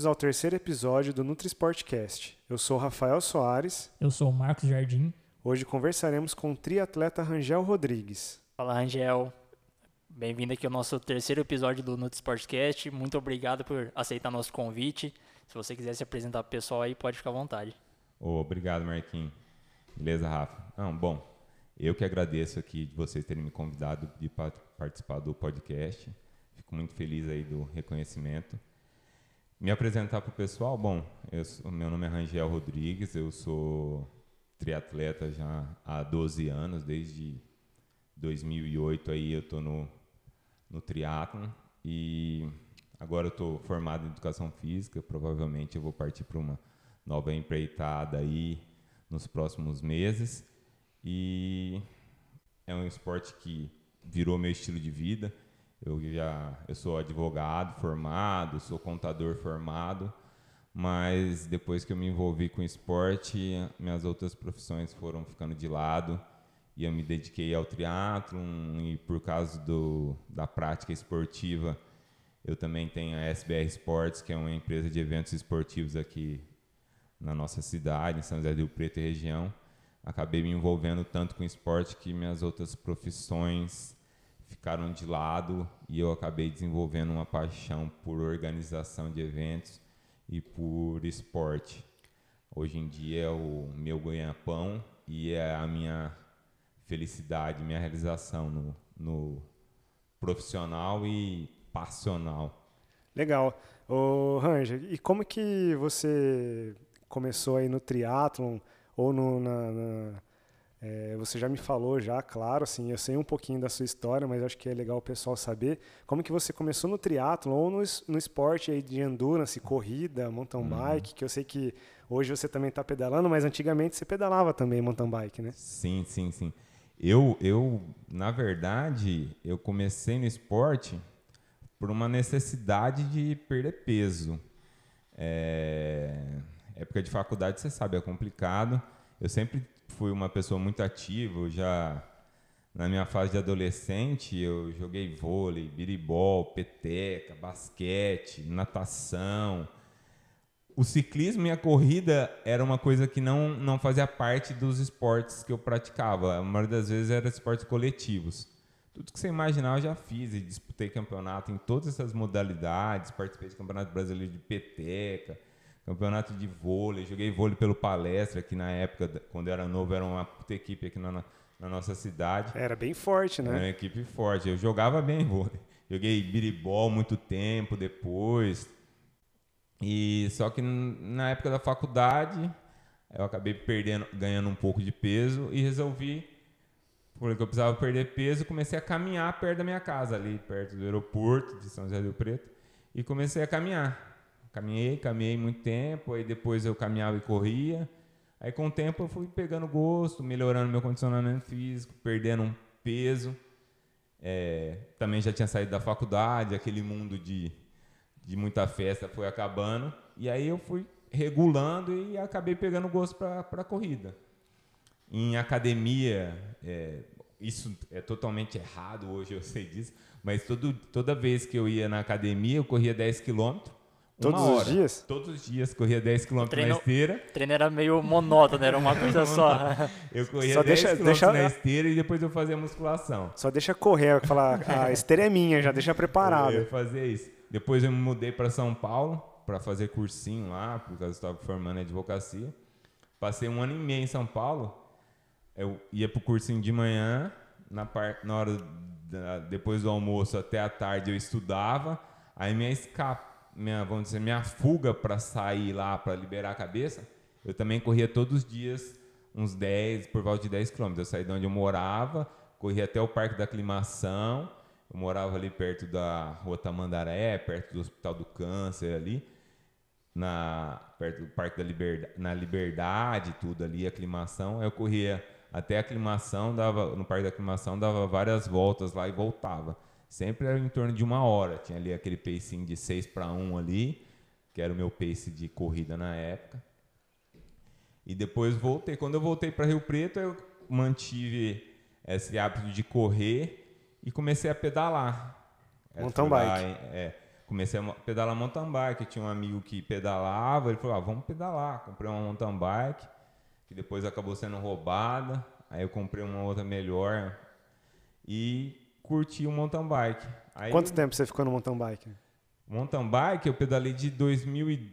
bem-vindos ao terceiro episódio do NutriSportcast. Eu sou Rafael Soares. Eu sou o Marcos Jardim. Hoje conversaremos com o triatleta Rangel Rodrigues. Fala, Rangel. Bem-vindo aqui ao nosso terceiro episódio do NutriSportcast. Muito obrigado por aceitar nosso convite. Se você quiser se apresentar para o pessoal aí, pode ficar à vontade. Oh, obrigado, Marquinhos. Beleza, Rafa? Não, bom, eu que agradeço aqui de vocês terem me convidado de participar do podcast. Fico muito feliz aí do reconhecimento. Me apresentar para o pessoal, bom, eu, meu nome é Rangel Rodrigues, eu sou triatleta já há 12 anos, desde 2008 aí eu estou no, no triatlon. E agora eu estou formado em educação física, provavelmente eu vou partir para uma nova empreitada aí nos próximos meses. E é um esporte que virou meu estilo de vida. Eu já eu sou advogado formado, sou contador formado, mas depois que eu me envolvi com esporte, minhas outras profissões foram ficando de lado e eu me dediquei ao triatlon e por causa do, da prática esportiva, eu também tenho a SBR Sports, que é uma empresa de eventos esportivos aqui na nossa cidade, em São José do Rio Preto e região. Acabei me envolvendo tanto com esporte que minhas outras profissões ficaram de lado e eu acabei desenvolvendo uma paixão por organização de eventos e por esporte. Hoje em dia é o meu ganha-pão e é a minha felicidade, minha realização no, no profissional e passional. Legal. Ô, Ranger, e como que você começou aí no triatlon ou no, na, na é, você já me falou já, claro, assim, eu sei um pouquinho da sua história, mas acho que é legal o pessoal saber como que você começou no triatlo ou no, no esporte aí de endurance, corrida, mountain uhum. bike, que eu sei que hoje você também está pedalando, mas antigamente você pedalava também mountain bike, né? Sim, sim, sim. Eu, eu, na verdade, eu comecei no esporte por uma necessidade de perder peso. É, época de faculdade, você sabe, é complicado. Eu sempre fui uma pessoa muito ativa, já na minha fase de adolescente eu joguei vôlei, biribol, peteca, basquete, natação. O ciclismo e a corrida era uma coisa que não, não fazia parte dos esportes que eu praticava. A maioria das vezes eram esportes coletivos. Tudo que você imaginar eu já fiz e disputei campeonato em todas essas modalidades, participei de campeonato brasileiro de peteca, campeonato de vôlei, joguei vôlei pelo palestra, que na época, quando eu era novo, era uma puta equipe aqui na, na nossa cidade. Era bem forte, né? Era uma equipe forte. Eu jogava bem vôlei. Joguei biribol muito tempo depois. E só que na época da faculdade, eu acabei perdendo, ganhando um pouco de peso e resolvi, porque eu precisava perder peso, comecei a caminhar perto da minha casa, ali perto do aeroporto de São José do Preto, e comecei a caminhar. Caminhei, caminhei muito tempo, aí depois eu caminhava e corria. Aí com o tempo eu fui pegando gosto, melhorando meu condicionamento físico, perdendo um peso. É, também já tinha saído da faculdade, aquele mundo de, de muita festa foi acabando. E aí eu fui regulando e acabei pegando gosto para a corrida. Em academia, é, isso é totalmente errado hoje, eu sei disso, mas todo, toda vez que eu ia na academia, eu corria 10 quilômetros Todos hora. os dias? Todos os dias, corria 10 km na esteira. O treino era meio monótono, era uma coisa só. Eu corria só 10 km deixa... na esteira e depois eu fazia musculação. Só deixa correr, falar, a esteira é minha, já deixa preparado. Eu fazia isso. Depois eu me mudei para São Paulo para fazer cursinho lá, porque eu estava formando em advocacia. Passei um ano e meio em São Paulo. Eu ia pro cursinho de manhã, na, par... na hora da... depois do almoço até a tarde eu estudava. Aí minha escapa minha, vamos dizer, minha fuga para sair lá, para liberar a cabeça, eu também corria todos os dias uns 10, por volta de 10 quilômetros. Eu saí de onde eu morava, corria até o Parque da Aclimação, eu morava ali perto da Rua Tamandaré, perto do Hospital do Câncer ali, na, perto do Parque da Liberdade, na Liberdade, tudo ali, aclimação. Eu corria até a aclimação, dava, no Parque da Aclimação, dava várias voltas lá e voltava sempre era em torno de uma hora. Tinha ali aquele pacing de 6 para 1 ali, que era o meu pace de corrida na época. E depois voltei. Quando eu voltei para Rio Preto, eu mantive esse hábito de correr e comecei a pedalar. Mountain bike. É, comecei a pedalar mountain bike. Eu tinha um amigo que pedalava, ele falou: ah, vamos pedalar. Comprei uma mountain bike, que depois acabou sendo roubada. Aí eu comprei uma outra melhor e curti o mountain bike. Aí, Quanto tempo você ficou no mountain bike? Mountain bike eu pedalei de 2000 e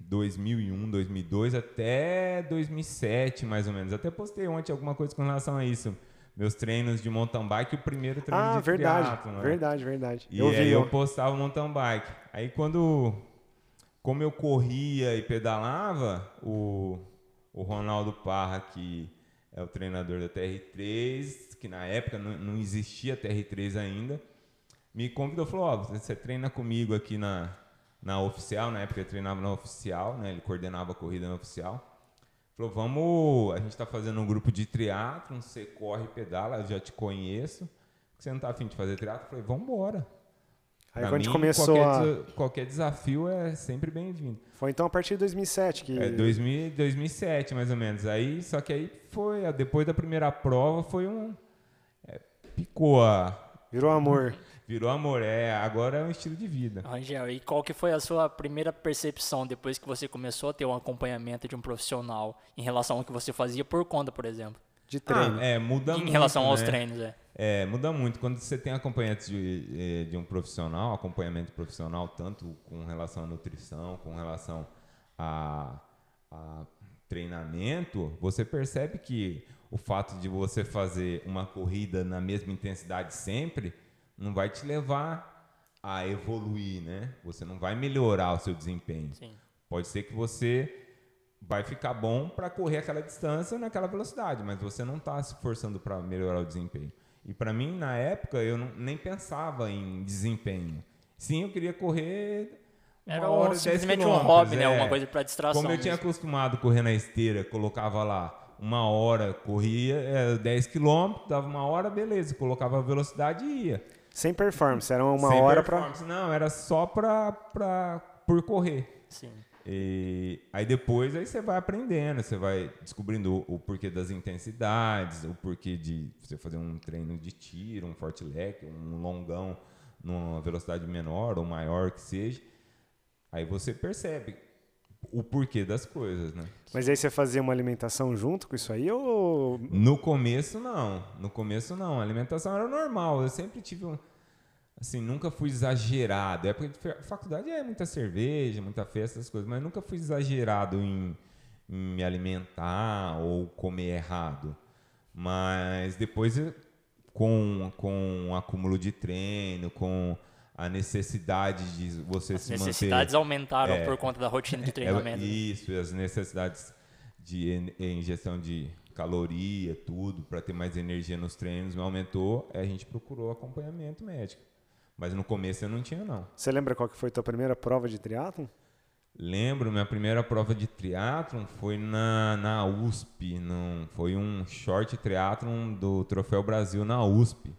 2001, 2002 até 2007, mais ou menos. Até postei ontem alguma coisa com relação a isso. Meus treinos de mountain bike, o primeiro treino ah, de verdade, triatlon, né? verdade, verdade. E eu vi. aí eu eu postava mountain bike. Aí quando, como eu corria e pedalava, o, o Ronaldo Parra, que é o treinador da TR3, que na época não, não existia TR3 ainda, me convidou, falou, ó, oh, você treina comigo aqui na, na oficial, na época ele treinava na oficial, né? Ele coordenava a corrida na oficial. Falou, vamos, a gente está fazendo um grupo de triatlon, você corre e pedala, eu já te conheço. Você não está afim de fazer triatlon? Falei, vamos embora. Aí Pra quando a gente mim, começou qualquer, a... qualquer desafio é sempre bem-vindo. Foi então a partir de 2007 que... É 2000, 2007, mais ou menos. Aí, só que aí foi, depois da primeira prova, foi um... é, picou a... Virou amor. Virou amor, é, agora é um estilo de vida. Rangel, e qual que foi a sua primeira percepção depois que você começou a ter um acompanhamento de um profissional em relação ao que você fazia por conta, por exemplo? De treino. Ah, é, muda em muito, relação aos né? treinos, é. É, muda muito. Quando você tem acompanhante de, eh, de um profissional, acompanhamento profissional, tanto com relação à nutrição, com relação a, a treinamento, você percebe que o fato de você fazer uma corrida na mesma intensidade sempre não vai te levar a evoluir, né? Você não vai melhorar o seu desempenho. Sim. Pode ser que você vai ficar bom para correr aquela distância naquela velocidade, mas você não está se forçando para melhorar o desempenho. E para mim, na época, eu não- nem pensava em desempenho. Sim, eu queria correr. Uma Era hora, um, 10 simplesmente um hobby, né? é. Alguma coisa para distração. Como eu tinha mesmo. acostumado a correr na esteira, colocava lá uma hora, corria é, 10 quilômetros, dava uma hora, beleza, colocava a velocidade e ia. Sem performance, era uma Sem hora performance, Não, era só pra, pra, por correr. Sim. E aí depois aí você vai aprendendo, você vai descobrindo o, o porquê das intensidades, o porquê de você fazer um treino de tiro, um forte leque, um longão numa velocidade menor ou maior que seja. Aí você percebe o porquê das coisas, né? Mas aí você fazia uma alimentação junto com isso aí ou... No começo não, no começo não, a alimentação era normal, eu sempre tive um assim, nunca fui exagerado. É porque fa- faculdade é muita cerveja, muita festa, essas coisas, mas nunca fui exagerado em, em me alimentar ou comer errado. Mas depois, com, com acúmulo de treino, com a necessidade de você As se necessidades manter aumentaram É. por conta da rotina de é, treinamento. né? isso, e as necessidades de ingestão de caloria, tudo, para ter mais energia nos treinos, aumentou, aí a gente procurou acompanhamento médico. Mas no começo eu não tinha, não. Você lembra qual que foi a tua primeira prova de triatlon? Lembro, minha primeira prova de triatlon foi na, na USP, num, foi um short triatlon do Troféu Brasil na USP.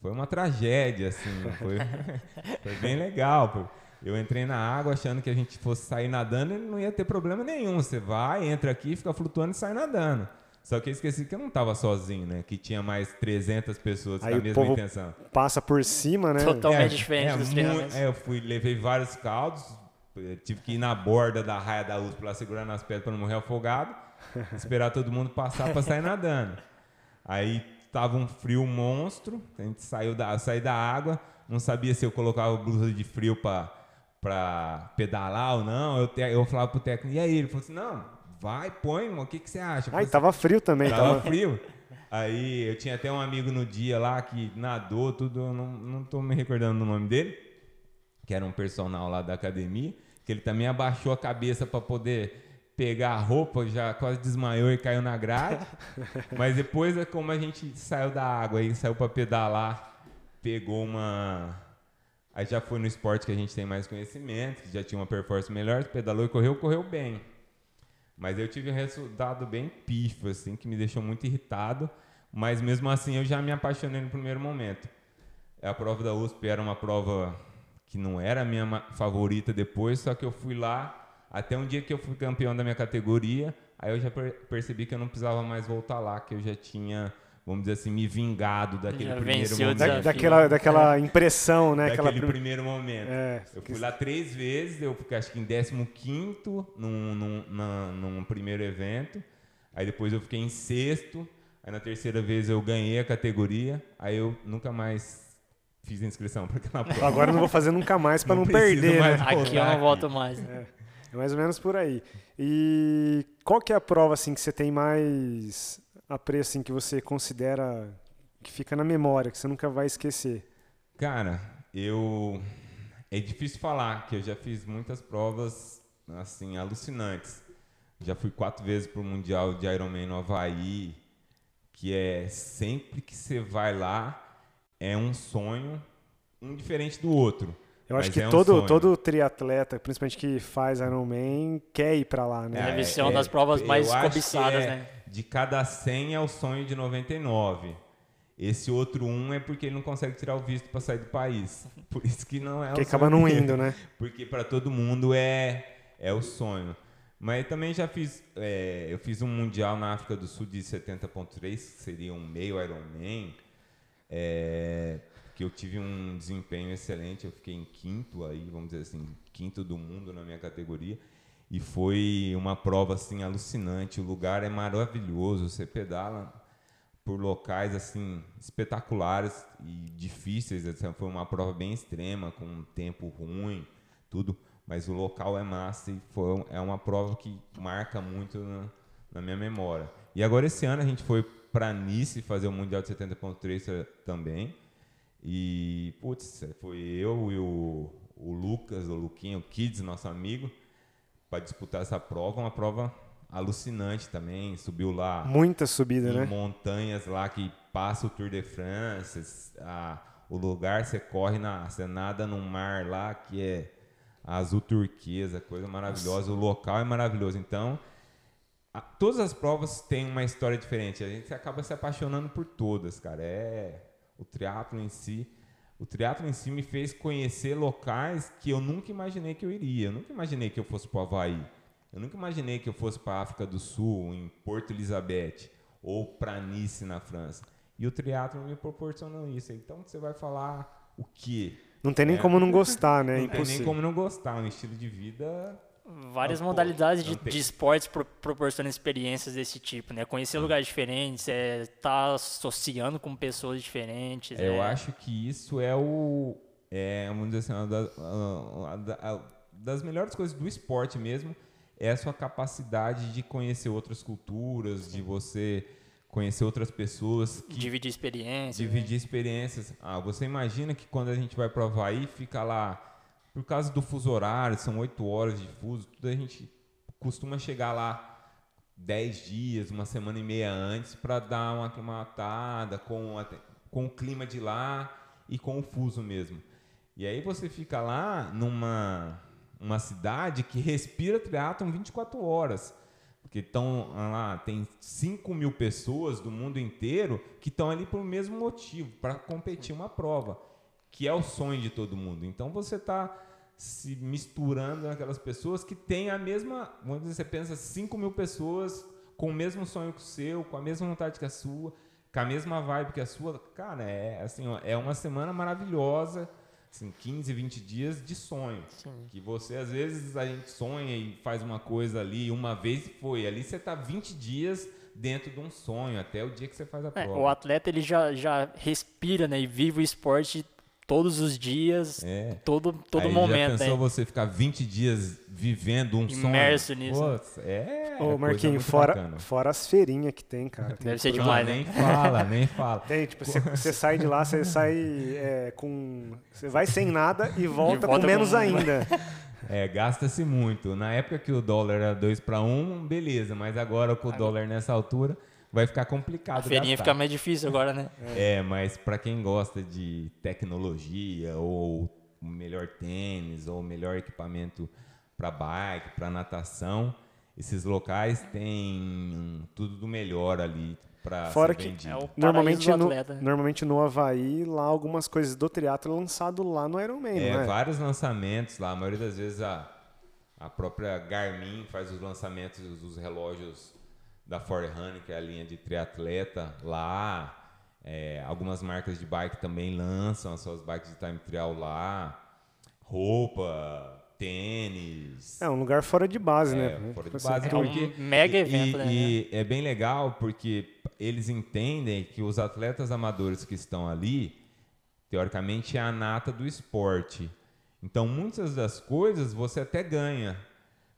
Foi uma tragédia, assim, foi, foi bem legal. Eu entrei na água achando que a gente fosse sair nadando e não ia ter problema nenhum. Você vai, entra aqui, fica flutuando e sai nadando. Só que eu esqueci que eu não estava sozinho, né? Que tinha mais 300 pessoas Aí com a mesma povo intenção. Passa por cima, né? Totalmente diferente dos muito- treinamentos. é, eu fui, levei vários caldos, eu tive que ir na borda da raia da USP lá segurando as pedras para não morrer afogado, esperar todo mundo passar para sair nadando. Aí tava um frio monstro, a gente saiu da, saí da água, não sabia se eu colocava blusa de frio para pedalar ou não. Eu, te, eu falava pro técnico, e aí? Ele falou assim: não, vai, põe, o que, que você acha? Ai, falei, tava frio também. Tava Tava... frio. Aí eu tinha até um amigo no dia lá que nadou, tudo, eu não, não tô me recordando do nome dele, que era um personal lá da academia, que ele também abaixou a cabeça para poder pegar a roupa, já quase desmaiou e caiu na grade. Mas depois, é como a gente saiu da água e saiu para pedalar, pegou uma. Aí já foi no esporte que a gente tem mais conhecimento, que já tinha uma performance melhor, pedalou e correu, correu bem. Mas eu tive um resultado bem pífio, assim, que me deixou muito irritado. Mas mesmo assim eu já me apaixonei no primeiro momento. A prova da USP era uma prova que não era a minha favorita depois, só que eu fui lá até um dia que eu fui campeão da minha categoria. Aí eu já per- percebi que eu não precisava mais voltar lá, que eu já tinha vamos dizer assim, me vingado daquele Já primeiro momento. Da- daquela, daquela impressão, né? Daquele Aquela prim- primeiro momento. É, Eu que- fui lá três vezes, eu fiquei acho que em 15 num, num, na- num primeiro evento. Aí depois eu fiquei em sexto. Aí na terceira vez eu ganhei a categoria. Aí eu nunca mais fiz a inscrição para aquela prova. Agora eu não vou fazer nunca mais para Não não, perder, mais né? Aqui eu não volto mais. né? É mais ou menos por aí. E qual que é a prova assim que você tem mais apreço assim que você considera que fica na memória, que você nunca vai esquecer? Cara, eu. É difícil falar, que eu já fiz muitas provas, assim, alucinantes. Já fui quatro vezes pro Mundial de Ironman no Havaí, que é sempre que você vai lá, é um sonho, um diferente do outro. Eu acho Mas que é um todo, sonho. todo triatleta, principalmente que faz Ironman, quer ir para lá, né? Deve É, ser uma é, das provas mais cobiçadas, é, né? De cada 100 é o sonho de 99. Esse outro um é porque ele não consegue tirar o visto para sair do país. Por isso que não é que o acaba sonho não indo, né? porque para todo mundo é é o sonho. Mas também já fiz, é, eu fiz um mundial na África do Sul de 70.3, que seria um meio Ironman, é, que eu tive um desempenho excelente, eu fiquei em quinto aí, vamos dizer assim, quinto do mundo na minha categoria. E foi uma prova assim alucinante, o lugar é maravilhoso, você pedala por locais assim espetaculares e difíceis, assim, foi uma prova bem extrema, com um tempo ruim, tudo, mas o local é massa e foi, é uma prova que marca muito na, na minha memória. E agora esse ano a gente foi para Nice fazer o Mundial de 70.3 também. E, putz, foi eu e o, o Lucas, o Luquinho, o Kids, nosso amigo, para disputar essa prova. Uma prova alucinante também. Subiu lá Muita subida, em né? montanhas lá que passa o Tour de France. a- o lugar você corre na. Você nada num mar lá que é azul turquesa, coisa maravilhosa. O local é maravilhoso. Então, a- todas as provas têm uma história diferente. A gente acaba se apaixonando por todas, cara. É o triatlo em si. O triatlo em si me fez conhecer locais que eu nunca imaginei que eu iria. Eu nunca imaginei que eu fosse para o Havaí. Eu nunca imaginei que eu fosse para a África do Sul, em Porto Elizabeth, ou para Nice, na França. E o triatlo me proporcionou isso. Então você vai falar o quê? Não tem nem É. como não gostar, né? É Não tem nem como não gostar. Um estilo de vida Várias Ah, modalidades de, de esportes pro, proporcionam experiências desse tipo, né? Conhecer lugares diferentes, é, tá associando com pessoas diferentes. Eu é, acho que isso é o. É, vamos dizer assim, uma da- a- a- da- a- das melhores coisas do esporte mesmo é a sua capacidade de conhecer outras culturas, de você conhecer outras pessoas, que dividir experiências. né? dividir experiências. Ah, você imagina que quando a gente vai para o Havaí, fica lá, por causa do fuso horário, são oito horas de fuso, tudo a gente costuma chegar lá dez dias, uma semana e meia antes, para dar uma aclimatada com, a com o clima de lá e com o fuso mesmo. E aí você fica lá numa uma cidade que respira triatlon 24 horas. Porque estão lá, tem 5 mil pessoas do mundo inteiro que estão ali por mesmo motivo, para competir uma prova, que é o sonho de todo mundo. Então você está se misturando naquelas pessoas que têm a mesma. Vamos dizer, você pensa 5 mil pessoas com o mesmo sonho que o seu, com a mesma vontade que a sua, com a mesma vibe que a sua. Cara, é assim, ó, é uma semana maravilhosa. Assim, 15, 20 dias de sonho. Que você, às vezes, a gente sonha e faz uma coisa ali uma vez e foi. Ali você tá 20 dias dentro de um sonho, até o dia que você faz a É, prova. o atleta ele já, já respira né, e vive o esporte todos os dias, É. todo, todo Aí momento. Já pensou né? você ficar 20 dias vivendo um Imerso sonho? nisso. Putz, é. Ô, Marquinhos, fora, bacana. fora as feirinhas que tem, cara. Tem Deve ser demais, Ah, né? nem fala, nem fala. Tem, tipo, você, você sai de lá, você sai é, com. Você vai sem nada e volta, volta com menos com- ainda. É, gasta-se muito. Na época que o dólar era 2 para 1, beleza, mas agora com o dólar nessa altura vai ficar complicado. A feirinha gastar. fica mais difícil agora, né? É, mas para quem gosta de tecnologia ou o melhor tênis ou melhor equipamento para bike, para natação, esses locais têm tudo do melhor ali para Fora ser que- vendido. É o Normalmente no, normalmente no Havaí, lá algumas coisas do triatlo é lançado lá no Ironman, É, não é? vários lançamentos lá. A maioria das vezes a, a própria Garmin faz os lançamentos dos relógios da Forerunner, que é a linha de triatleta lá. É, algumas marcas de bike também lançam as suas bikes de time trial lá. Roupa, tênis. É um lugar fora de base, É, né? fora de Você base, É tem- um mega evento, e, né? E é bem legal porque eles entendem que os atletas amadores que estão ali, teoricamente, é a nata do esporte. Então, muitas das coisas você até ganha.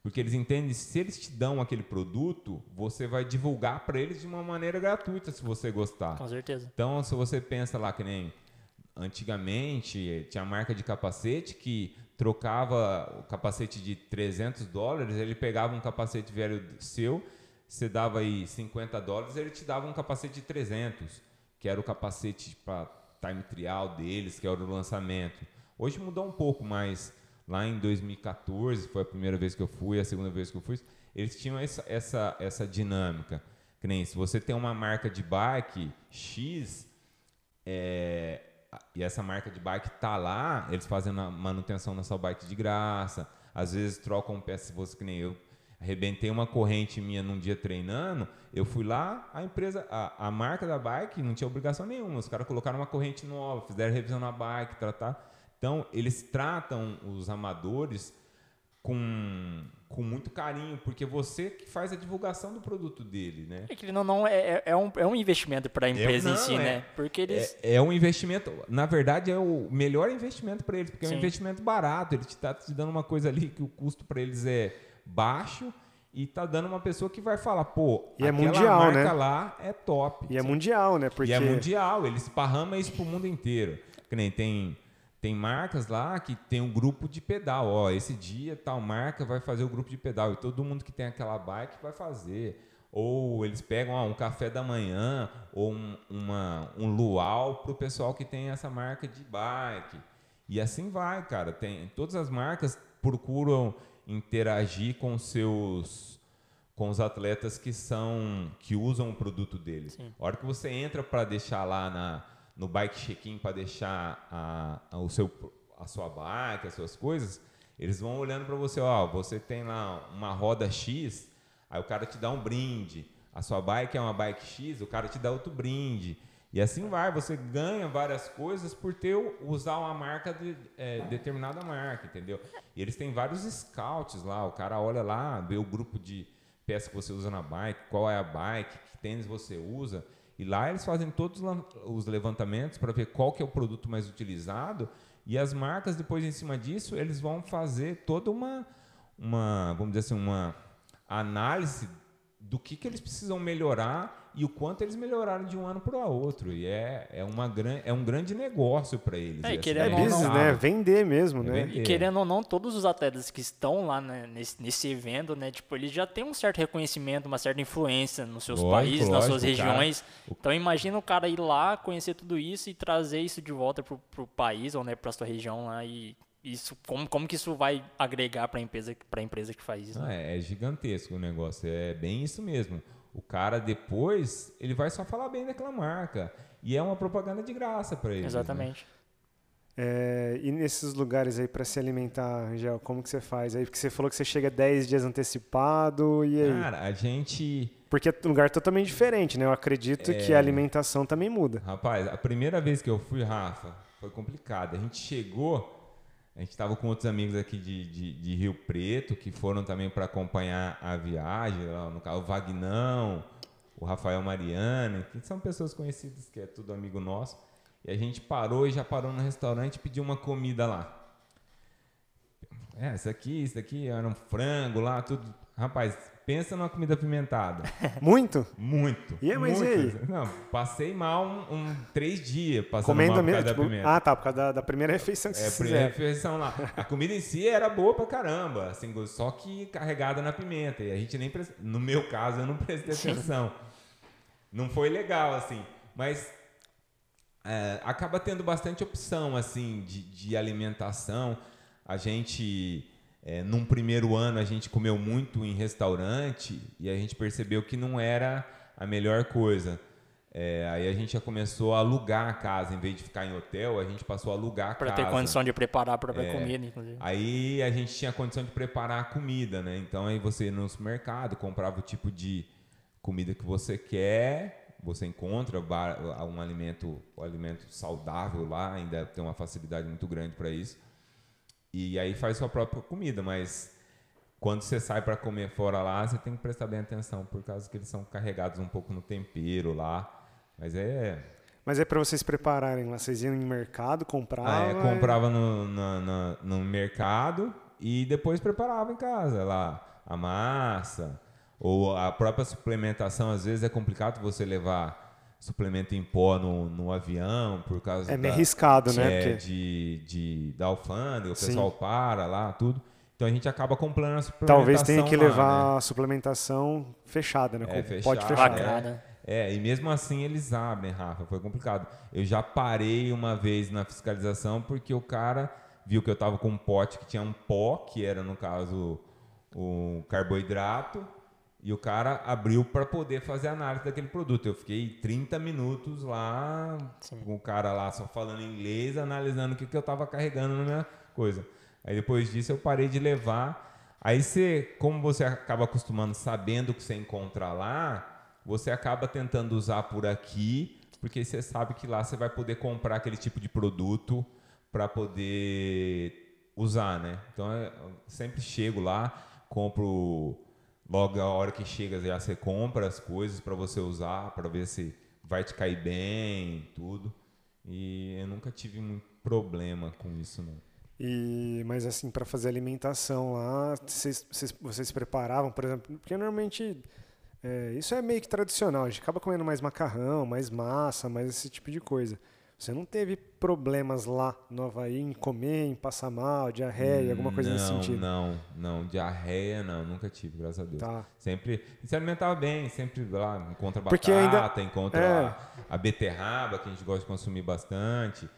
Porque eles entendem se eles te dão aquele produto, você vai divulgar para eles de uma maneira gratuita, se você gostar. Com certeza. Então, se você pensa lá que nem antigamente tinha marca de capacete que trocava o capacete de 300 dólares, ele pegava um capacete velho seu, você dava aí 50 dólares, ele te dava um capacete de 300, que era o capacete para time trial deles, que era o lançamento. Hoje mudou um pouco, mas lá em 2014 foi a primeira vez que eu fui, a segunda vez que eu fui, eles tinham essa, essa, essa dinâmica. Que nem se você tem uma marca de bike X, é, e essa marca de bike tá lá, eles fazem a manutenção na sua bike de graça. Às vezes trocam peças, se você que nem eu. Arrebentei uma corrente minha num dia treinando, eu fui lá, a empresa, a, a marca da bike não tinha obrigação nenhuma. Os caras colocaram uma corrente nova, fizeram revisão na bike, tratar. Então, eles tratam os amadores com, com muito carinho, porque você que faz a divulgação do produto dele, né? É que não, não é, é- é um, é um investimento para a empresa em não, si, é. né? Porque eles. É, é um investimento, na verdade, é o melhor investimento para eles, porque é Sim. um investimento barato. Ele está te dando uma coisa ali que o custo para eles é baixo e tá dando uma pessoa que vai falar, pô, E é aquela mundial, marca né? lá é top. E é mundial, né? Porque E é mundial, ele esparrama isso pro mundo inteiro. Que nem tem, tem marcas lá que tem um grupo de pedal. Ó, esse dia tal marca vai fazer o grupo de pedal e todo mundo que tem aquela bike vai fazer. Ou eles pegam ó, um café da manhã ou um, uma, um luau pro pessoal que tem essa marca de bike. E assim vai, cara. Tem, todas as marcas procuram interagir com seus com os atletas que são que usam o produto deles. A hora que você entra para deixar lá na, no bike check-in para deixar a, a- o seu a sua bike, as suas coisas, eles vão olhando para você, ó, você tem lá uma roda X, aí o cara te dá um brinde. A sua bike é uma bike X, o cara te dá outro brinde. E assim vai, você ganha várias coisas por ter usar uma marca de é, determinada marca, entendeu? E eles têm vários scouts lá, o cara olha lá, vê o grupo de peça que você usa na bike, qual é a bike, que tênis você usa, e lá eles fazem todos os levantamentos para ver qual que é o produto mais utilizado, e as marcas depois em cima disso, eles vão fazer toda uma uma, vamos dizer assim, uma análise do que, que eles precisam melhorar e o quanto eles melhoraram de um ano para o outro. E é, é, uma gran, é um grande negócio para eles. É, essa querendo é business, não, sabe? né? Vender mesmo, É né? vender. E querendo ou não, todos os atletas que estão lá né, nesse, nesse evento, né, tipo, eles já têm um certo reconhecimento, uma certa influência nos seus Lógico, países, nas suas lógico, o cara- regiões. Então imagina o cara ir lá, conhecer tudo isso e trazer isso de volta pro, pro país ou né, pra sua região lá e isso como, como que isso vai agregar para a empresa para empresa que faz isso? Né? é, é gigantesco o negócio, é bem isso mesmo. O cara depois, ele vai só falar bem daquela marca. E é uma propaganda de graça para eles. né? Exatamente. É, e nesses lugares aí para se alimentar, Angel, como que você faz aí? Porque você falou que você chega 10 dias antecipado e aí? Cara, a gente. Porque é um lugar totalmente diferente, né? Eu acredito É. que a alimentação também muda. Rapaz, a primeira vez que eu fui, Rafa, foi complicado. A gente chegou, a gente estava com outros amigos aqui de, de, de Rio Preto, que foram também para acompanhar a viagem, no carro, o Vagnão, o Rafael Mariano, que são pessoas conhecidas, que é tudo amigo nosso. E a gente parou e já parou no restaurante e pediu uma comida lá. É, isso aqui, isso aqui era um frango lá, tudo. Rapaz, pensa numa comida apimentada. Muito? Muito. E aí, mas e muito. aí? Não, passei mal um, um- três dias passando Comendo mal mesmo? Tipo, pimenta. ah, tá, por causa da, da primeira refeição que é, vocês a primeira fizeram. refeição lá. A comida em si era boa pra caramba, assim, só que carregada na pimenta. E a gente nem presta, no meu caso, eu não prestei atenção. Não foi legal, assim. Mas é, acaba tendo bastante opção, assim, de, de alimentação. A gente, é, num primeiro ano, a gente comeu muito em restaurante e a gente percebeu que não era a melhor coisa. É, aí a gente já começou a alugar a casa, em vez de ficar em hotel, a gente passou a alugar a Para casa. ter condição de preparar a própria É. comida, inclusive. Aí a gente tinha condição de preparar a comida, né? Então aí você ia no supermercado comprava o tipo de comida que você quer, você encontra um alimento, um alimento saudável lá, ainda tem uma facilidade muito grande para isso. E aí faz sua própria comida, mas quando você sai para comer fora lá, você tem que prestar bem atenção, por causa que eles são carregados um pouco no tempero lá. Mas é. Mas é para vocês prepararem lá, vocês iam em mercado, compravam? Ah, é, comprava no, no, no, no mercado e depois preparava em casa lá a massa ou a própria suplementação às vezes é complicado você levar suplemento em pó no, no avião por causa é meio arriscado né? é, Porque... de, de da alfândega o Sim. pessoal para lá tudo. Então a gente acaba comprando a suplementação talvez tenha que levar né? a suplementação fechada né? É, fechada, pode fechar é, é, e mesmo assim eles abrem Rafa foi complicado. Eu já parei uma vez na fiscalização porque o cara viu que eu estava com um pote que tinha um pó, que era, no caso, o carboidrato, e o cara abriu para poder fazer análise daquele produto. Eu fiquei 30 minutos lá, Sim. com o cara lá só falando inglês, analisando o que, que eu estava carregando na minha coisa. Aí depois disso eu parei de levar. Aí você, como você acaba acostumando, sabendo o que você encontra lá, você acaba tentando usar por aqui, porque você sabe que lá você vai poder comprar aquele tipo de produto para poder usar, né? Então eu sempre chego lá, compro logo a hora que chega já você compra as coisas para você usar, para ver se vai te cair bem, tudo. E eu nunca tive muito problema com isso, não. E, mas assim, para fazer alimentação lá, vocês, vocês, vocês preparavam, por exemplo, porque normalmente é, isso é meio que tradicional, a gente acaba comendo mais macarrão, mais massa, mais esse tipo de coisa. Você não teve problemas lá no Havaí em comer, em passar mal, diarreia, alguma coisa não, nesse sentido? Não, não, diarreia não, nunca tive, graças a Deus. Tá. Sempre se alimentava bem, sempre lá encontra batata, ainda, encontra é. a beterraba, que a gente gosta de consumir bastante.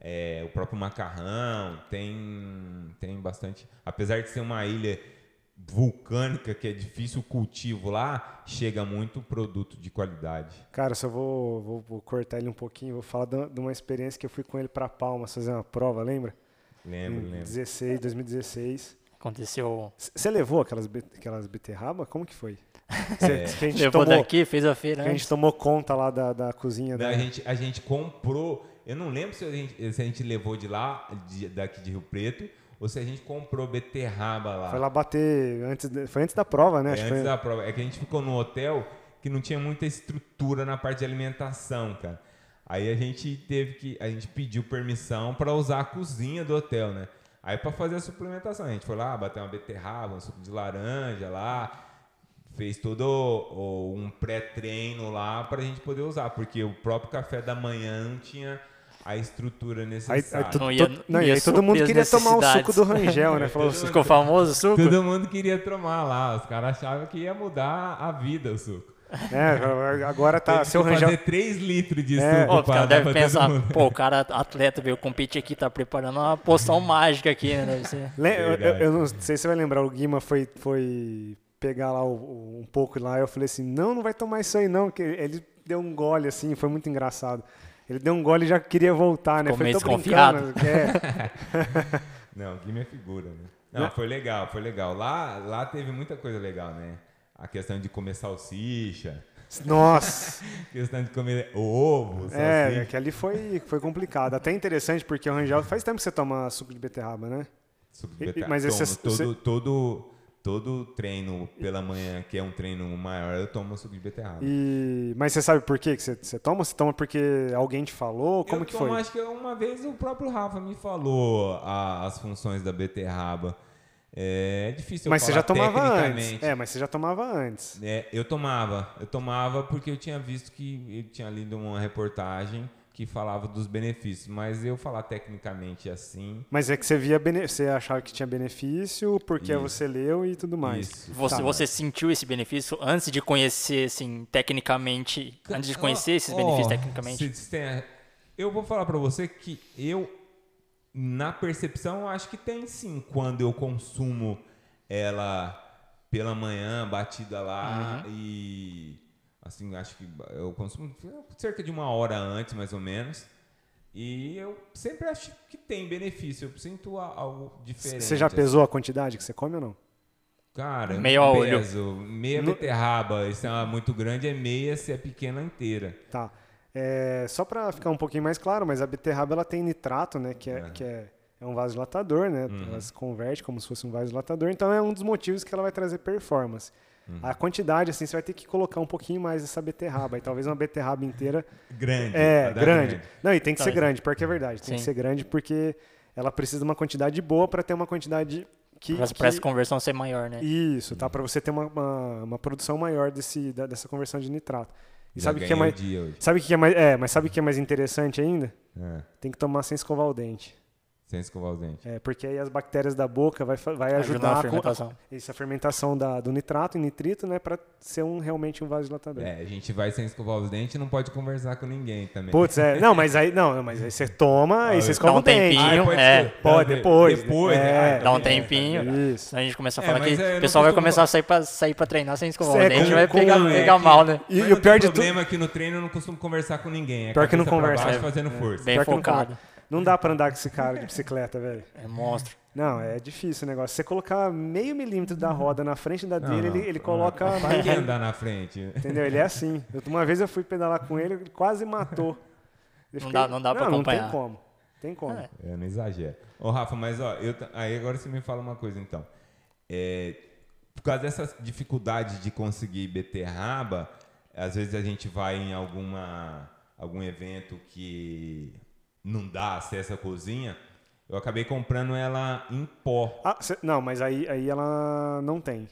É, o próprio macarrão, tem, tem bastante. Apesar de ser uma ilha vulcânica, que é difícil o cultivo lá, chega muito produto de qualidade. Cara, só vou, vou, vou cortar ele um pouquinho, vou falar de uma experiência que eu fui com ele para Palmas fazer uma prova, lembra? Lembro, em lembro. 16, 2016. Aconteceu. Você levou aquelas, aquelas beterraba? Como que foi? Cê, é. que a gente levou tomou, daqui, fez a feira. Que a gente tomou conta lá da, da cozinha. Da... A, gente, a gente comprou. Eu não lembro se a gente, se a gente levou de lá, de, daqui de Rio Preto, ou se a gente comprou beterraba lá. Foi lá bater antes, foi antes da prova, né? É, antes foi... da prova. É que a gente ficou no hotel que não tinha muita estrutura na parte de alimentação, cara. Aí a gente teve que, a gente pediu permissão para usar a cozinha do hotel, né? Aí para fazer a suplementação, a gente foi lá, bater uma beterraba, um suco de laranja lá, fez todo o, o, um pré-treino lá para a gente poder usar, porque o próprio café da manhã não tinha a estrutura necessária. Aí, aí, não, ia, não, ia aí todo mundo queria tomar o suco do Rangel, né? Falou, ficou famoso o suco? Todo mundo queria tomar lá. Os caras achavam que ia mudar a vida o suco. É, agora tá. seu Rangel. fazer 3 litros de é. suco. Ó, pra, deve pensar, pô, o cara atleta veio competir aqui, tá preparando uma poção mágica aqui, né? Deve ser. Eu, eu, eu, não sei se você vai lembrar, o Guima foi, foi pegar lá o, o, um pouco lá, eu falei assim: não, não vai tomar isso aí não, que ele deu um gole assim, foi muito engraçado. Ele deu um gole e já queria voltar, né? Ficou foi desconfiado. É. não, Guilherme é figura, né? Não, foi legal, foi legal. Lá, lá teve muita coisa legal, né? A questão de comer salsicha. Nossa! questão de comer ovo, salsicha. É, que ali foi, foi complicado. Até interessante, porque o Rangel faz tempo que você toma suco de beterraba, né? Suco de beterraba. Mas esse, todo, você... todo, todo treino pela manhã, que é um treino maior, eu tomo suco de beterraba. E... Mas você sabe por quê que você, você toma? Você toma porque alguém te falou? Como eu que tomo, foi? Acho que uma vez o próprio Rafa me falou a, as funções da beterraba. É difícil mas você já tomava antes. É, mas você já tomava antes. É, eu tomava. Eu tomava porque eu tinha visto que eu tinha lido uma reportagem que falava dos benefícios, mas eu falar tecnicamente assim. Mas é que você via você achava que tinha benefício porque Isso. você leu e tudo mais. Isso. Você, tá, você sentiu esse benefício antes de conhecer, assim, tecnicamente, antes de conhecer esses oh, benefícios tecnicamente? Se, se eu vou falar para você que eu na percepção acho que tem sim quando eu consumo ela pela manhã batida lá uhum. e Assim, acho que eu consumo cerca de uma hora antes, mais ou menos. E eu sempre acho que tem benefício. Eu sinto algo diferente. Você já pesou a quantidade que você come ou não? Cara, Meio a um olho. meia No- beterraba, se é muito grande é meia, se é pequena inteira. Tá. É, só para ficar um pouquinho mais claro, mas a beterraba ela tem nitrato, né? Que é, É. que é, é um vasodilatador, né? Uhum. Ela se converte como se fosse um vasodilatador. Então é um dos motivos que ela vai trazer performance. Uhum. A quantidade, assim, você vai ter que colocar um pouquinho mais dessa beterraba. E talvez uma beterraba inteira. Grande. É, dar grande. Não, e tem que Tá, ser grande, porque é verdade. Tem que Sim. ser grande porque ela precisa de uma quantidade boa para ter uma quantidade que. Que- pra essa conversão ser maior, né? Isso, tá? Para você ter uma, uma, uma produção maior desse, da- dessa conversão de nitrato. E Já sabe o que é mais. o dia hoje. Sabe o que é mais. É, mas sabe o que é mais interessante ainda? É, Tem que tomar sem escovar o dente. Sem escovar os dentes. É, porque aí as bactérias da boca vai, vai Ajuda ajudar na a, fermentação. a fermentação da, do nitrato e nitrito, né? Pra ser um, realmente um vasodilatador. É, a gente vai sem escovar os dentes e não pode conversar com ninguém também. Putz, é. Não, mas aí. Não, mas aí você toma, Ah, você dá escova um o dente. tempinho. pode é. Pode, depois. Depois, É. né? Dá um tempinho. Isso. A gente começa a É, falar que é, o pessoal vai começar a sair pra, sair pra treinar sem escovar É, o dente com- vai com- pegar, é pegar mal, né? E, e o pior de tudo. problema é que no treino eu não costumo conversar com ninguém. É Pior que não conversa, baixo é. fazendo força. Bem focado. Não dá pra andar com esse cara de bicicleta, velho. É monstro. Não, é difícil o negócio. Você colocar meio milímetro da roda na frente da Não, dele, não. ele, ele coloca. Vai que andar na frente. Entendeu? Ele é assim. Eu- uma vez eu fui pedalar com ele, ele quase matou. Eu Não dá- não dá pra Não acompanhar. tem como. Tem como. É. É, não exagera. Ô, Rafa, mas ó, eu, aí agora você me fala uma coisa então. É, por causa dessa dificuldade de conseguir beterraba, às vezes a gente vai em alguma, algum evento que não dá acesso à cozinha. Eu acabei comprando ela em pó. Ah, cê- não, mas aí, aí ela não tem.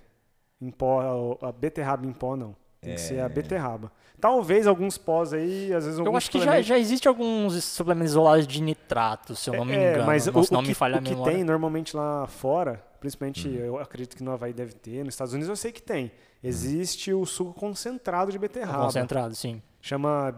Em pó, a beterraba em pó não. Tem que ser a beterraba. Talvez alguns pós aí, às vezes alguns Eu acho que já, suplementos- já existe alguns suplementos isolados de nitrato, se eu não me É, engano. mas não, o, não o me que, falha o a que memória. tem normalmente lá fora, principalmente Uhum. eu acredito que no Havaí deve ter, nos Estados Unidos eu sei que tem. Existe o suco concentrado de beterraba. Concentrado, sim. Chama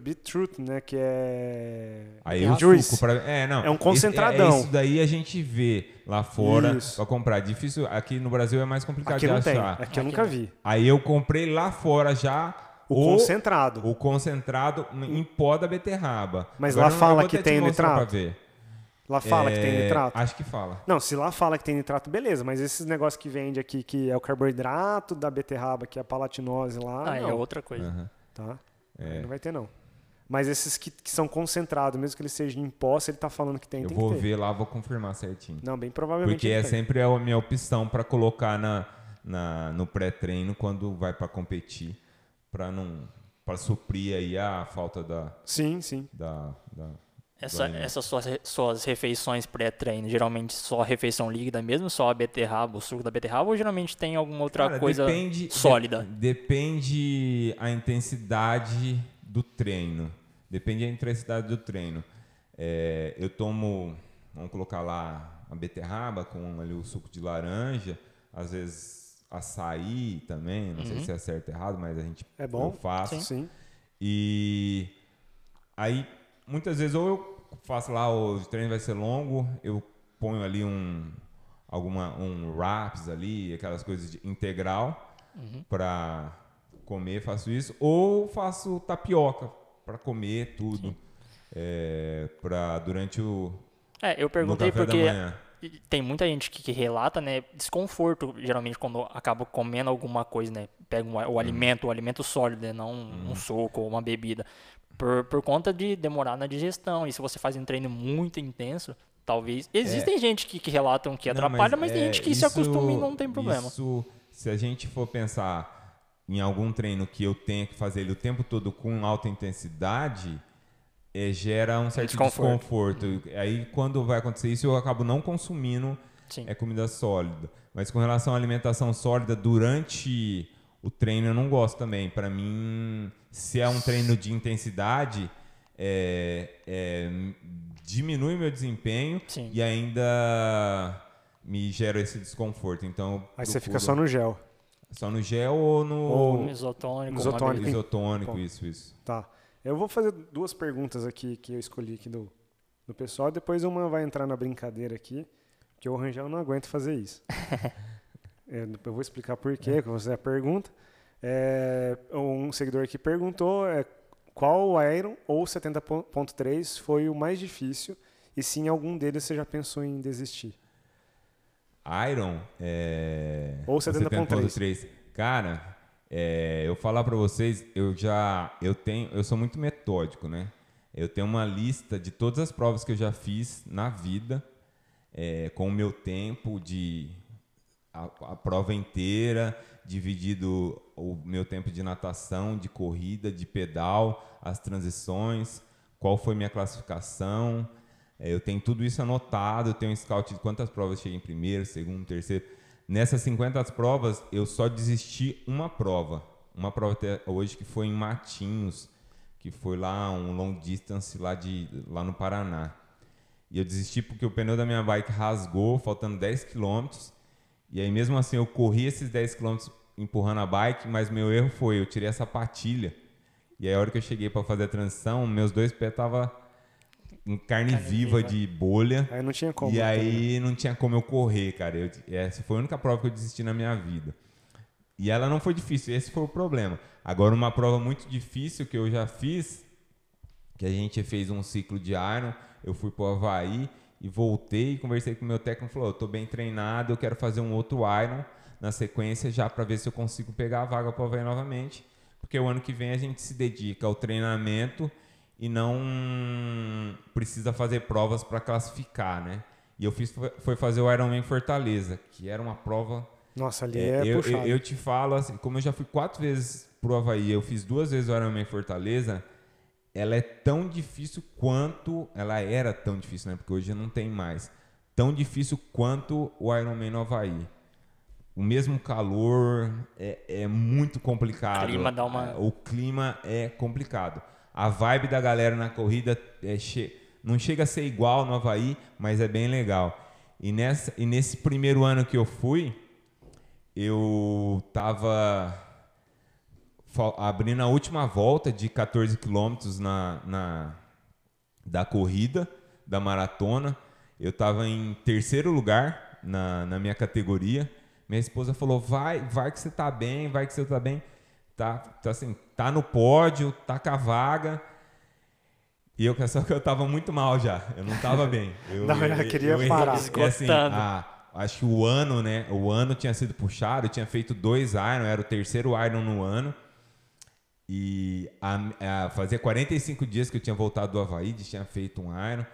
Beetroot, né? Que é. Aí é suco pra, é, não, É um isso- concentradão. É, isso daí a gente vê lá fora Isso. pra comprar. Difícil, aqui no Brasil é mais complicado Aqui de não tem. achar. Aqui eu Aqui nunca vi. Aí eu comprei lá fora já O, o, concentrado. o concentrado em pó da beterraba. Mas Agora lá eu fala que tem nitrato? Pra ver. Lá fala que tem É, nitrato. Acho que fala. Não, se lá fala que tem nitrato, beleza, mas esses negócios que vende aqui, que é o carboidrato da beterraba, que é a palatinose lá, Ah, é não, outra coisa. Aham. tá? É. Não vai ter, não. Mas esses que, que são concentrados, mesmo que eles sejam em pó, se ele tá falando que tem, Eu tem vou ver lá, vou confirmar certinho. Não, bem provavelmente Porque ele é tem. sempre a minha opção para colocar na, na- no pré-treino quando vai para competir, para não para suprir aí a falta da, Sim, sim. da, da- Essa, essas suas, suas refeições pré-treino, geralmente só a refeição líquida mesmo, só a beterraba, o suco da beterraba, ou geralmente tem alguma outra Cara, coisa depende- sólida? de- depende a intensidade do treino. Depende da intensidade do treino. É, eu tomo, vamos colocar lá a beterraba com ali o suco de laranja, às vezes açaí também, não sei se é certo ou errado, mas a gente É bom. eu faço. Sim. E aí, muitas vezes, ou eu faço lá, o treino vai ser longo, eu ponho ali um, alguma, um wraps ali, aquelas coisas de integral para comer, faço isso, ou faço tapioca para comer tudo. É, pra, durante o É, eu perguntei porque tem muita gente que, que relata, né, desconforto, geralmente quando acaba comendo alguma coisa, né, pega um- o alimento, o alimento sólido, né, não um, um suco ou uma bebida, por, por conta de demorar na digestão. E se você faz um treino muito intenso, talvez. Existem gente que, que relatam que Não, atrapalha, mas, tem é, gente que se isso- acostuma e não tem problema. Isso, se a gente for pensar em algum treino que eu tenha que fazer ele o tempo todo com alta intensidade, é, gera um certo Desconforto. desconforto. Aí, quando vai acontecer isso, eu acabo não consumindo Sim. é comida sólida. Mas com relação à alimentação sólida durante o treino, eu não gosto também. Para mim, se é um treino de intensidade, é, é, diminui meu desempenho Sim. e ainda me gera esse desconforto. Então, eu Aí você fica procuro só no gel. só no gel ou no Ou- Isotônico, Isotônico. bebida. isotônico, Bom. isso, isso. Tá. Eu vou fazer duas perguntas aqui que eu escolhi aqui do, do pessoal. Depois uma vai entrar na brincadeira aqui, que o Rangel não aguenta fazer isso. É, eu vou explicar por quê, que você a pergunta. É, um seguidor aqui perguntou é, qual o Iron ou 70.3 foi o mais difícil e se em algum deles você já pensou em desistir. Iron, é, Ou 70.3. 70.3. Cara, é, eu falar para vocês, eu já eu tenho, eu sou muito metódico, né? Eu tenho uma lista de todas as provas que eu já fiz na vida, é, com o meu tempo de a, a prova inteira, dividido o meu tempo de natação, de corrida, de pedal, as transições, qual foi minha classificação. É, eu tenho tudo isso anotado, eu tenho um scout de quantas provas cheguei em primeiro, segundo, terceiro. Nessas 50 provas, eu só desisti uma prova. Uma prova até hoje que foi em Matinhos, que foi lá um long distance lá, de, lá no Paraná. E eu desisti porque o pneu da minha bike rasgou, faltando 10 quilômetros. E aí mesmo assim eu corri esses 10 quilômetros empurrando a bike, mas meu erro foi, eu tirei a sapatilha. E aí a hora que eu cheguei para fazer a transição, meus dois pés estavam em carne, carne viva, viva, de bolha. Aí não tinha como. E aí não tinha como eu correr, cara. Eu, essa foi a única prova que eu desisti na minha vida. E ela não foi difícil, esse foi o problema. Agora, uma prova muito difícil que eu já fiz, que a gente fez um ciclo de Iron, eu fui pro Havaí e voltei, conversei com o meu técnico, falou, eu tô bem treinado, eu quero fazer um outro Iron na sequência já para ver se eu consigo pegar a vaga pro Havaí novamente, porque o ano que vem a gente se dedica ao treinamento e não precisa fazer provas para classificar, né? E eu fiz foi fazer o Ironman Fortaleza, que era uma prova. Nossa, ali é, é eu, eu, eu, te falo assim, como eu já fui quatro vezes pro Havaí, eu fiz duas vezes o Ironman Fortaleza, ela é tão difícil quanto ela era tão difícil, né? Porque hoje não tem mais. Tão difícil quanto o Ironman no Havaí. O mesmo calor é, é muito complicado. O clima dá uma. O clima é complicado a vibe da galera na corrida é che não chega a ser igual no Havaí, mas é bem legal. E, nessa, e nesse primeiro ano que eu fui, eu tava abrindo a última volta de 14 quilômetros na, na, da corrida, da maratona. Eu estava em terceiro lugar na, na minha categoria. Minha esposa falou: vai, vai que você está bem, vai que você está bem tá, tá assim, tá no pódio, tá com a vaga. E eu só que eu tava muito mal já, eu não tava bem. Eu, não, eu, eu queria eu, parar. Eu, assim, a, acho que o ano, né? O ano tinha sido puxado, eu tinha feito dois Iron, era o terceiro Iron no ano. E a, a, fazia 45 dias que eu tinha voltado do Havaí, tinha feito um Iron.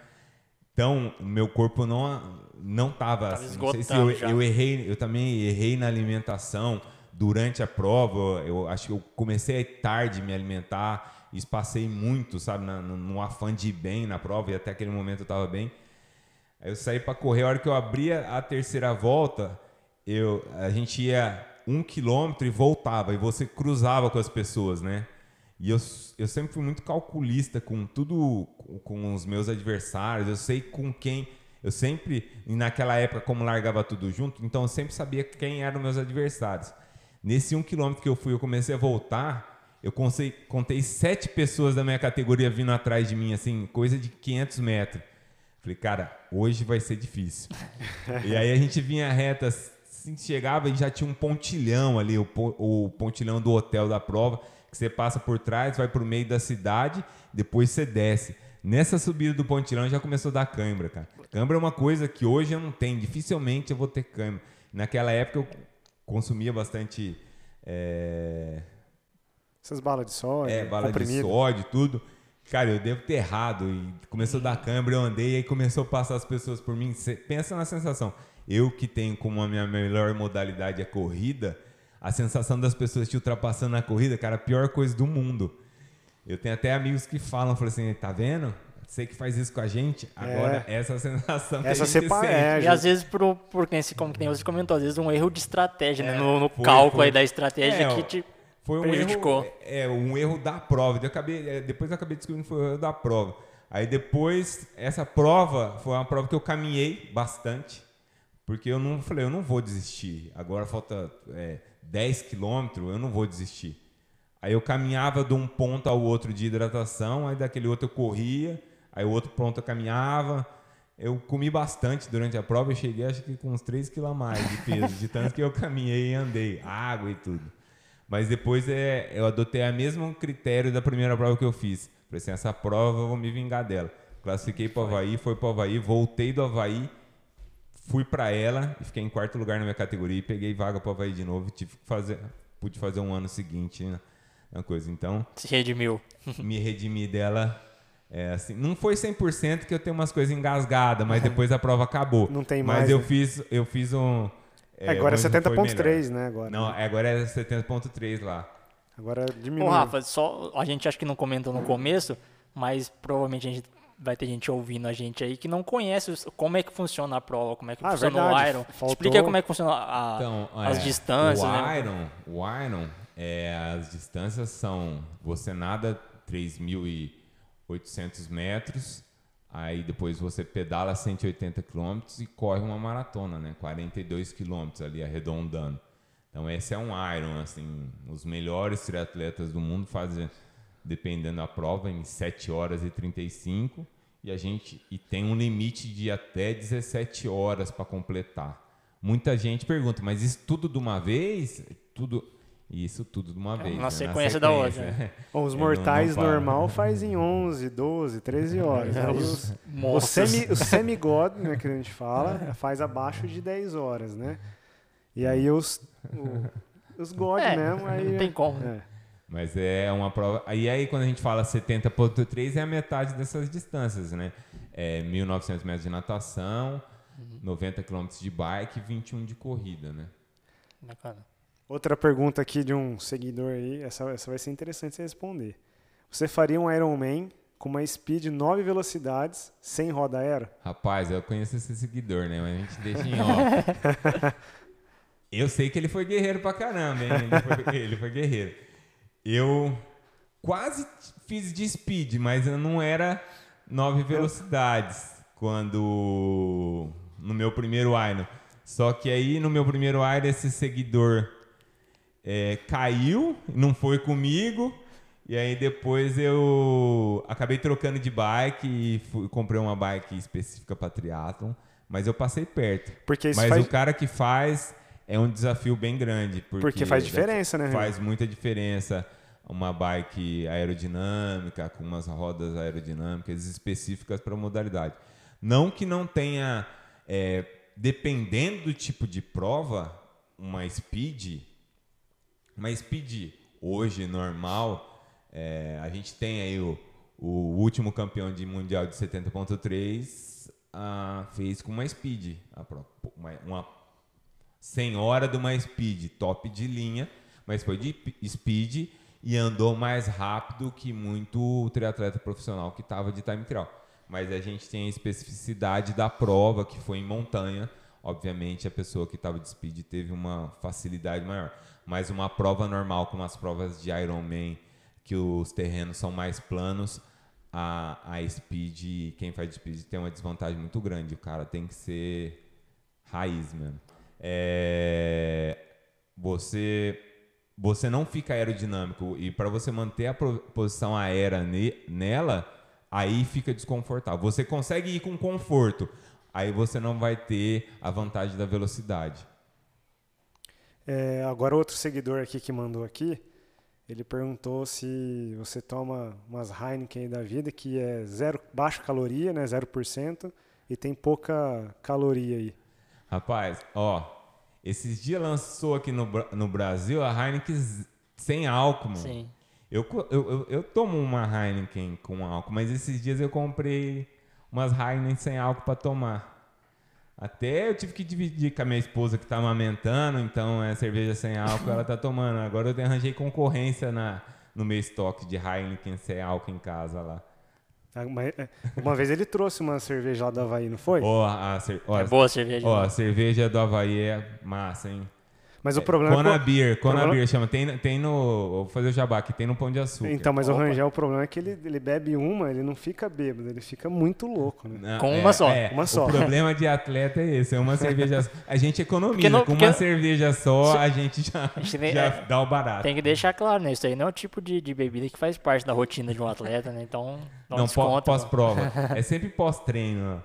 Então, meu corpo não não tava, tava assim, não sei se eu, eu errei, eu também errei na alimentação durante a prova, eu acho que eu comecei tarde me alimentar, espaçei muito, sabe, no, no afã de ir bem na prova, e até aquele momento eu estava bem. Aí eu saí para correr, a hora que eu abria a terceira volta, eu, a gente ia um quilômetro e voltava, e você cruzava com as pessoas, né? E eu, eu sempre fui muito calculista com tudo, com os meus adversários, eu sei com quem. Eu sempre, naquela época, como largava tudo junto, então eu sempre sabia quem eram meus adversários. Nesse um quilômetro que eu fui, eu comecei a voltar, eu contei, contei sete pessoas da minha categoria vindo atrás de mim, assim, coisa de 500 metros. Falei, cara, hoje vai ser difícil. e aí a gente vinha reta, assim, chegava e já tinha um pontilhão ali, o, o pontilhão do hotel da prova, que você passa por trás, vai para o meio da cidade, depois você desce. Nessa subida do pontilhão já começou a dar cãibra, cara. Cãibra é uma coisa que hoje eu não tenho, dificilmente eu vou ter cãibra. Naquela época eu consumia bastante. É... Essas balas de sódio. É, bala comprimido. de sódio, tudo. Cara, eu devo ter errado. E começou a dar câimbra, eu andei e aí começou a passar as pessoas por mim. Cê pensa na sensação. Eu que tenho como a minha melhor modalidade a corrida, a sensação das pessoas te ultrapassando na corrida, cara, a pior coisa do mundo. Eu tenho até amigos que falam, falam assim, tá vendo? Você que faz isso com a gente, agora é. essa sensação essa que a gente sente. É, e às vezes, por, por quem, como tem você comentou, às vezes um erro de estratégia, né? é, né? No, no foi, cálculo foi. aí da estratégia é, que te foi um prejudicou. Erro, é, um erro da prova. Eu acabei, é, depois eu acabei descobrindo que foi o erro da prova. Aí depois, essa prova foi uma prova que eu caminhei bastante, porque eu não falei, eu não vou desistir. Agora falta é, 10 quilômetros, eu não vou desistir. Aí eu caminhava de um ponto ao outro de hidratação, aí daquele outro eu corria, Aí o outro pronto eu caminhava. Eu comi bastante durante a prova. Eu cheguei acho que com uns 3 kg a mais de peso, de tanto que eu caminhei e andei, água e tudo. Mas depois é, eu adotei o mesmo critério da primeira prova que eu fiz. Falei assim, essa prova eu vou me vingar dela. Classifiquei para o Havaí, foi para o Havaí, voltei do Havaí, fui para ela e fiquei em quarto lugar na minha categoria e peguei vaga para Havaí de novo. Tive que fazer, pude fazer um ano seguinte né, na coisa. Então, Se redimiu. me redimi dela. É, assim, não foi 100% que eu tenho umas coisas engasgadas, mas depois a prova acabou. Não tem mas mais, eu né? fiz, eu fiz um. É, agora é hoje não foi 70.3, melhor. né? Agora, Não, agora é 70.3 lá. agora Ô, diminuiu. Rafa, só a gente acho que não comentou no começo, mas provavelmente a gente vai ter gente ouvindo a gente aí que não conhece os- como é que funciona a prova, como é que Ah, funciona verdade. o Iron. Faltou- Explica como é que funciona a- Então, as é, distâncias, o né? Iron, o Iron, é, as distâncias são, você nada 3.800 metros, aí depois você pedala 180 quilômetros e corre uma maratona, né? 42 quilômetros ali arredondando. Então esse é um Iron, assim, os melhores triatletas do mundo fazem, dependendo da prova, em 7 horas e 35 e a gente e tem um limite de até 17 horas para completar. Muita gente pergunta, mas isso tudo de uma vez? Tudo isso tudo de uma vez. na né? sequência da outra, né? Bom, os É, não- mortais não para. normal faz em 11, 12, 13 horas. Aí os, o semi, o semi-god, né, que a gente fala, faz abaixo de 10 horas, né? E aí os, o- os god É, mesmo, aí... não tem como. É. Mas é uma prova. E aí, quando a gente fala 70,3, é a metade dessas distâncias, né? É 1.900 metros de natação, 90 quilômetros de bike e 21 de corrida, né? Bacana. Outra pergunta aqui de um seguidor aí, essa, essa vai ser interessante você responder. Você faria um Ironman com uma speed 9 velocidades, sem roda aero? Rapaz, eu conheço esse seguidor, né? Mas a gente deixa em off. eu sei que ele foi guerreiro pra caramba, hein? Ele foi, ele foi guerreiro. Eu quase fiz de speed, mas eu não era nove velocidades quando no meu primeiro Iron. Só que aí no meu primeiro Iron esse seguidor é, caiu, não foi comigo. E aí depois eu acabei trocando de bike e fui- comprei uma bike específica para triatlon, mas eu passei perto. Porque mas faz- o cara que faz é um desafio bem grande. Porque, Porque faz diferença, né, Faz muita diferença uma bike aerodinâmica, com umas rodas aerodinâmicas específicas para a modalidade. Não que não tenha, é, dependendo do tipo de prova, uma speed, uma speed hoje normal, é, a gente tem aí o, o último campeão de mundial de 70.3 ah, fez com uma speed, uma, uma 100 hora de uma speed top de linha, mas foi de speed e andou mais rápido que muito triatleta profissional que estava de time trial. Mas a gente tem a especificidade da prova que foi em montanha. Obviamente a pessoa que estava de speed teve uma facilidade maior. Mas uma prova normal, como as provas de Ironman, que os terrenos são mais planos, a, a speed, quem faz speed tem uma desvantagem muito grande. O cara tem que ser raiz mesmo. É, você você não fica aerodinâmico e para você manter a posição aérea ne- nela, aí fica desconfortável. Você consegue ir com conforto, aí você não vai ter a vantagem da velocidade. É, agora outro seguidor aqui que mandou aqui, ele perguntou se você toma umas Heineken da vida que é zero, baixa caloria, né, 0%, e tem pouca caloria aí. Rapaz, ó, esses dias lançou aqui no, no Brasil a Heineken sem álcool, mano. Sim. Eu, eu, eu, eu tomo uma Heineken com álcool, mas esses dias eu comprei umas Heineken sem álcool para tomar. Até eu tive que dividir com a minha esposa que tá amamentando, então é cerveja sem álcool, ela tá tomando. Agora eu arranjei concorrência na, no meu estoque de Heineken sem álcool em casa lá. Ah, é, Uma vez ele trouxe uma cerveja lá do Havaí, não foi? Ó, a, cer- É boa a cerveja. ó, né? a cerveja do Havaí é massa, hein? Mas o problema Kona é que... Kona problema- chama. Tem, tem no. Vou fazer o jabá aqui, tem no Pão de Açúcar. Então, mas o Opa. Rangel, o problema é que ele, ele bebe uma, ele não fica bêbado, ele fica muito louco, né? Não, Com é, uma só. é, Uma só. O problema de atleta é esse, é uma cerveja só. A gente economiza. Porque não- Com porque- uma cerveja só, a gente já, gente tem- já é, dá o barato. Tem que deixar claro, né? Isso aí não é o tipo de, de bebida que faz parte da rotina de um atleta, né? Então, não, Não, pós-prova. é sempre pós-treino.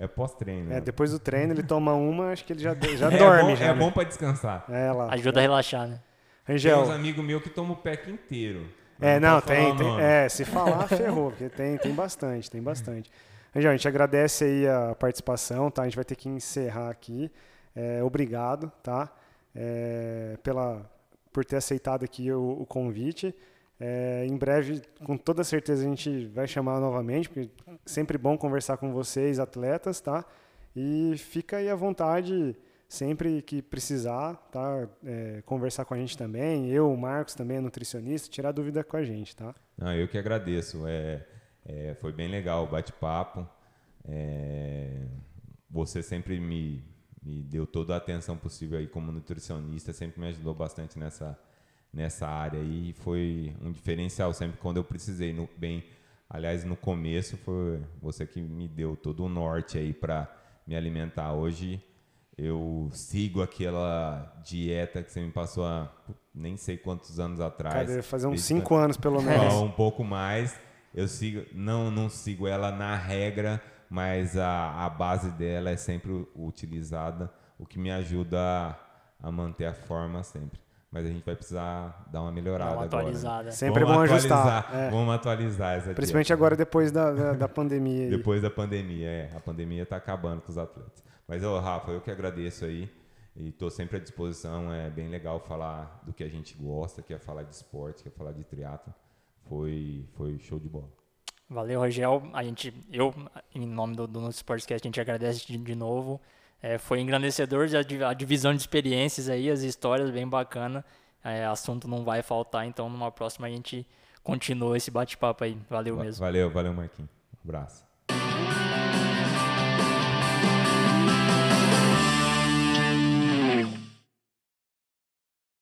É pós-treino. É, depois do treino ele toma uma, acho que ele já, já É dorme. bom, já, é né? bom pra descansar. É lá. Ajuda a relaxar, né? Tem Rangel, uns amigos meus que tomam o pack inteiro. É, não, falar tem, tem. É, se falar, ferrou, porque tem, tem bastante, tem bastante. Rangel, a gente agradece aí a participação, tá? A gente vai ter que encerrar aqui. É, obrigado, tá? É, pela, por ter aceitado aqui o, o convite. É, em breve, com toda certeza, a gente vai chamar novamente, porque é sempre bom conversar com vocês, atletas, tá? E fica aí à vontade sempre que precisar, tá? É, conversar com a gente também. Eu, o Marcos também é nutricionista, tirar dúvida com a gente, tá? Não, eu que agradeço. É, é foi bem legal o bate-papo. É, você sempre me, me deu toda a atenção possível aí como nutricionista, sempre me ajudou bastante nessa, nessa área aí. Foi um diferencial sempre quando eu precisei. No, bem, aliás, no começo foi você que me deu todo o norte aí para me alimentar. Hoje eu sigo aquela dieta que você me passou há nem sei quantos anos atrás. Fazer uns cinco anos pelo menos. Um pouco mais. Eu sigo, não, não sigo ela na regra, mas a, a base dela é sempre utilizada, o que me ajuda a, a manter a forma sempre mas a gente vai precisar dar uma melhorada uma atualizada. agora. Né? Sempre vamos é bom ajustar. É. Vamos atualizar essa Principalmente dieta. agora depois da, da, da pandemia. Aí. Depois da pandemia, é. A pandemia está acabando com os atletas. Mas, ô, Rafa, eu que agradeço aí. E estou sempre à disposição. É bem legal falar do que a gente gosta, que é falar de esporte, que é falar de triatlo. Foi, foi show de bola. Valeu, Rogel. A gente, eu, em nome do, do nosso Sportscast, a gente agradece de, de novo. É, foi engrandecedor a, divisão de experiências aí, as histórias bem bacana. É, assunto não vai faltar, então numa próxima a gente continua esse bate-papo aí. Valeu mesmo. Valeu, valeu, Marquinhos. Um abraço.